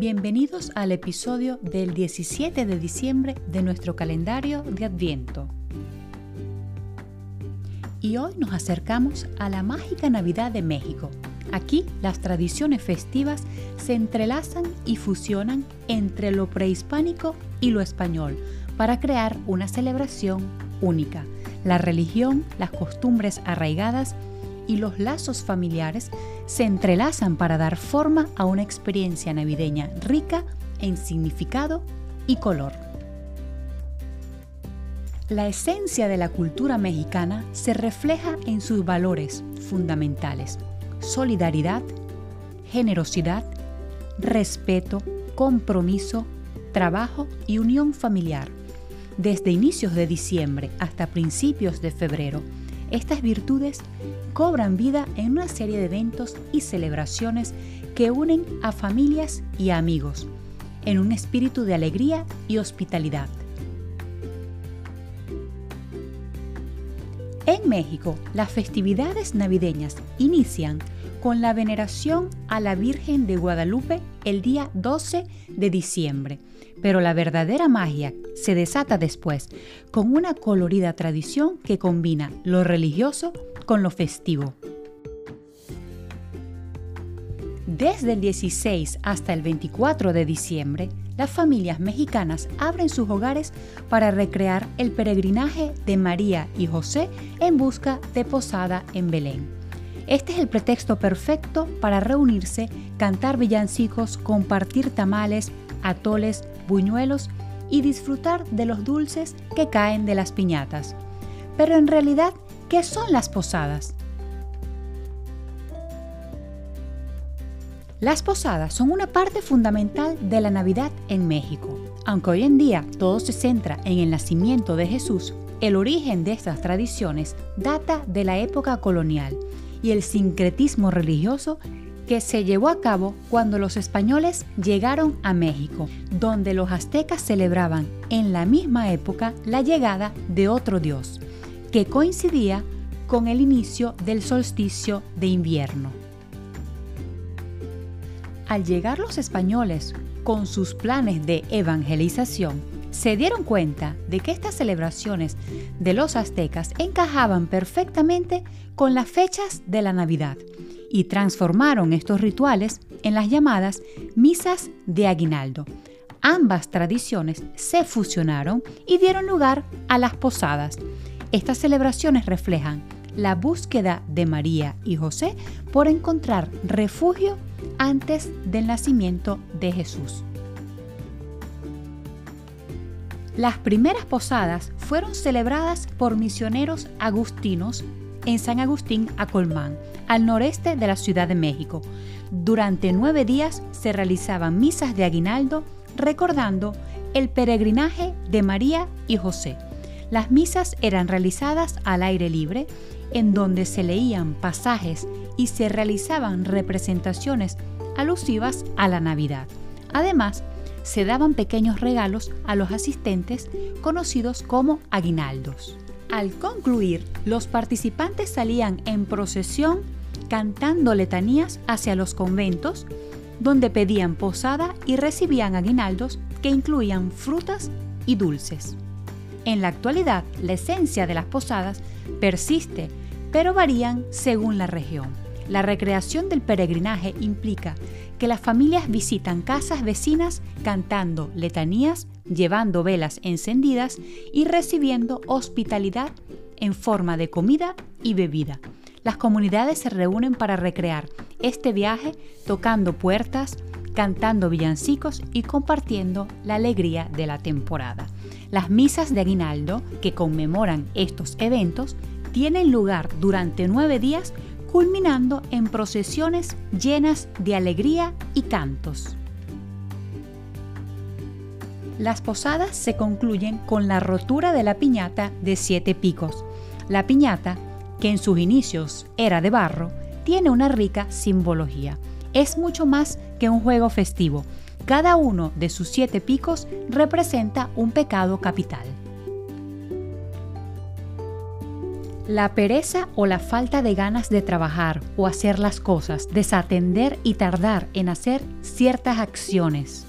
Bienvenidos al episodio del 17 de diciembre de nuestro calendario de Adviento. Y hoy nos acercamos a la mágica Navidad de México. Aquí las tradiciones festivas se entrelazan y fusionan entre lo prehispánico y lo español para crear una celebración única. La religión, las costumbres arraigadas y los lazos familiares se entrelazan para dar forma a una experiencia navideña rica en significado y color. La esencia de la cultura mexicana se refleja en sus valores fundamentales, solidaridad, generosidad, respeto, compromiso, trabajo y unión familiar. Desde inicios de diciembre hasta principios de febrero, estas virtudes cobran vida en una serie de eventos y celebraciones que unen a familias y amigos, en un espíritu de alegría y hospitalidad. En México, las festividades navideñas inician con la veneración a la Virgen de Guadalupe el día 12 de diciembre, pero la verdadera magia se desata después con una colorida tradición que combina lo religioso con lo festivo. Desde el 16 hasta el 24 de diciembre, las familias mexicanas abren sus hogares para recrear el peregrinaje de María y José en busca de posada en Belén. Este es el pretexto perfecto para reunirse, cantar villancicos, compartir tamales, atoles, buñuelos y disfrutar de los dulces que caen de las piñatas. Pero en realidad, ¿qué son las posadas? Las posadas son una parte fundamental de la Navidad en México. Aunque hoy en día todo se centra en el nacimiento de Jesús, el origen de estas tradiciones data de la época colonial y el sincretismo religioso que se llevó a cabo cuando los españoles llegaron a México, donde los aztecas celebraban en la misma época la llegada de otro dios, que coincidía con el inicio del solsticio de invierno. Al llegar los españoles con sus planes de evangelización, se dieron cuenta de que estas celebraciones de los aztecas encajaban perfectamente con las fechas de la Navidad y transformaron estos rituales en las llamadas misas de aguinaldo. Ambas tradiciones se fusionaron y dieron lugar a las posadas. Estas celebraciones reflejan la búsqueda de María y José por encontrar refugio antes del nacimiento de Jesús. Las primeras posadas fueron celebradas por misioneros agustinos en San Agustín Acolmán, al noreste de la Ciudad de México. Durante nueve días se realizaban misas de aguinaldo recordando el peregrinaje de María y José. Las misas eran realizadas al aire libre, en donde se leían pasajes y se realizaban representaciones alusivas a la Navidad. Además, se daban pequeños regalos a los asistentes conocidos como aguinaldos. Al concluir, los participantes salían en procesión cantando letanías hacia los conventos, donde pedían posada y recibían aguinaldos que incluían frutas y dulces. En la actualidad, la esencia de las posadas persiste, pero varían según la región. La recreación del peregrinaje implica que las familias visitan casas vecinas cantando letanías, llevando velas encendidas y recibiendo hospitalidad en forma de comida y bebida. Las comunidades se reúnen para recrear este viaje tocando puertas, cantando villancicos y compartiendo la alegría de la temporada. Las misas de aguinaldo que conmemoran estos eventos tienen lugar durante nueve días culminando en procesiones llenas de alegría y cantos. Las posadas se concluyen con la rotura de la piñata de siete picos. La piñata, que en sus inicios era de barro, tiene una rica simbología. Es mucho más que un juego festivo. Cada uno de sus siete picos representa un pecado capital. La pereza o la falta de ganas de trabajar o hacer las cosas, desatender y tardar en hacer ciertas acciones.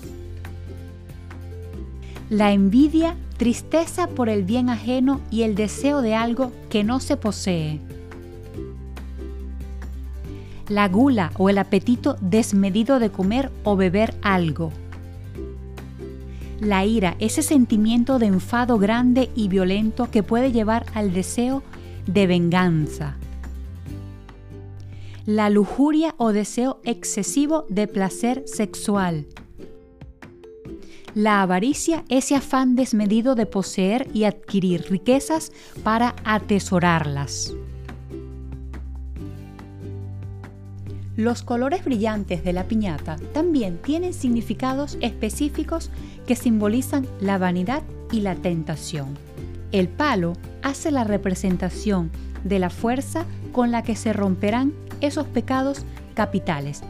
La envidia, tristeza por el bien ajeno y el deseo de algo que no se posee. La gula o el apetito desmedido de comer o beber algo. La ira, ese sentimiento de enfado grande y violento que puede llevar al deseo de venganza. La lujuria o deseo excesivo de placer sexual. La avaricia, ese afán desmedido de poseer y adquirir riquezas para atesorarlas. Los colores brillantes de la piñata también tienen significados específicos que simbolizan la vanidad y la tentación. El palo hace la representación de la fuerza con la que se romperán esos pecados capitales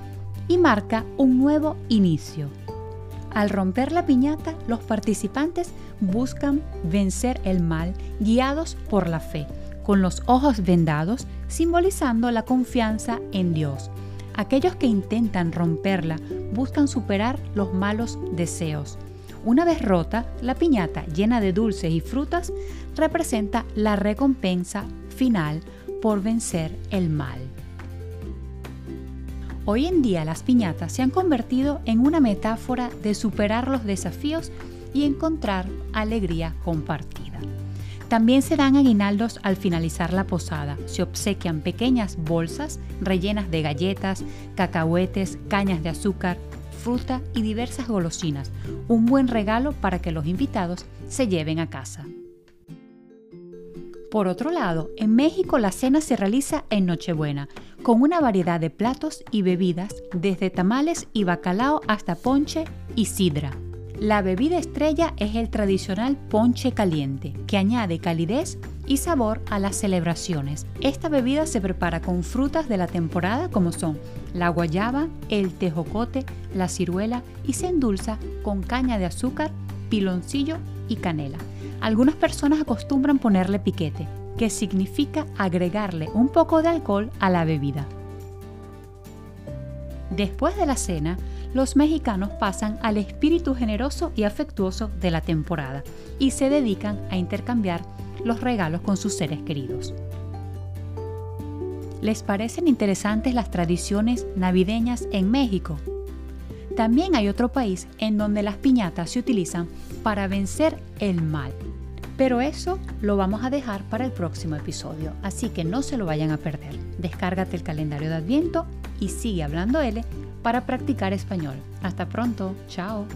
y marca un nuevo inicio. Al romper la piñata, los participantes buscan vencer el mal guiados por la fe, con los ojos vendados, simbolizando la confianza en Dios. Aquellos que intentan romperla buscan superar los malos deseos. Una vez rota, la piñata llena de dulces y frutas representa la recompensa final por vencer el mal. Hoy en día las piñatas se han convertido en una metáfora de superar los desafíos y encontrar alegría compartida. También se dan aguinaldos al finalizar la posada. Se obsequian pequeñas bolsas rellenas de galletas, cacahuetes, cañas de azúcar, fruta y diversas golosinas. Un buen regalo para que los invitados se lleven a casa. Por otro lado, en México la cena se realiza en Nochebuena, con una variedad de platos y bebidas, desde tamales y bacalao hasta ponche y sidra. La bebida estrella es el tradicional ponche caliente, que añade calidez y sabor a las celebraciones. Esta bebida se prepara con frutas de la temporada como son la guayaba, el tejocote, la ciruela y se endulza con caña de azúcar, piloncillo y canela. Algunas personas acostumbran ponerle piquete, que significa agregarle un poco de alcohol a la bebida. Después de la cena, los mexicanos pasan al espíritu generoso y afectuoso de la temporada y se dedican a intercambiar los regalos con sus seres queridos. ¿Les parecen interesantes las tradiciones navideñas en México? También hay otro país en donde las piñatas se utilizan para vencer el mal. Pero eso lo vamos a dejar para el próximo episodio, así que no se lo vayan a perder. Descárgate el calendario de Adviento y sigue hablando L para practicar español. Hasta pronto, chao.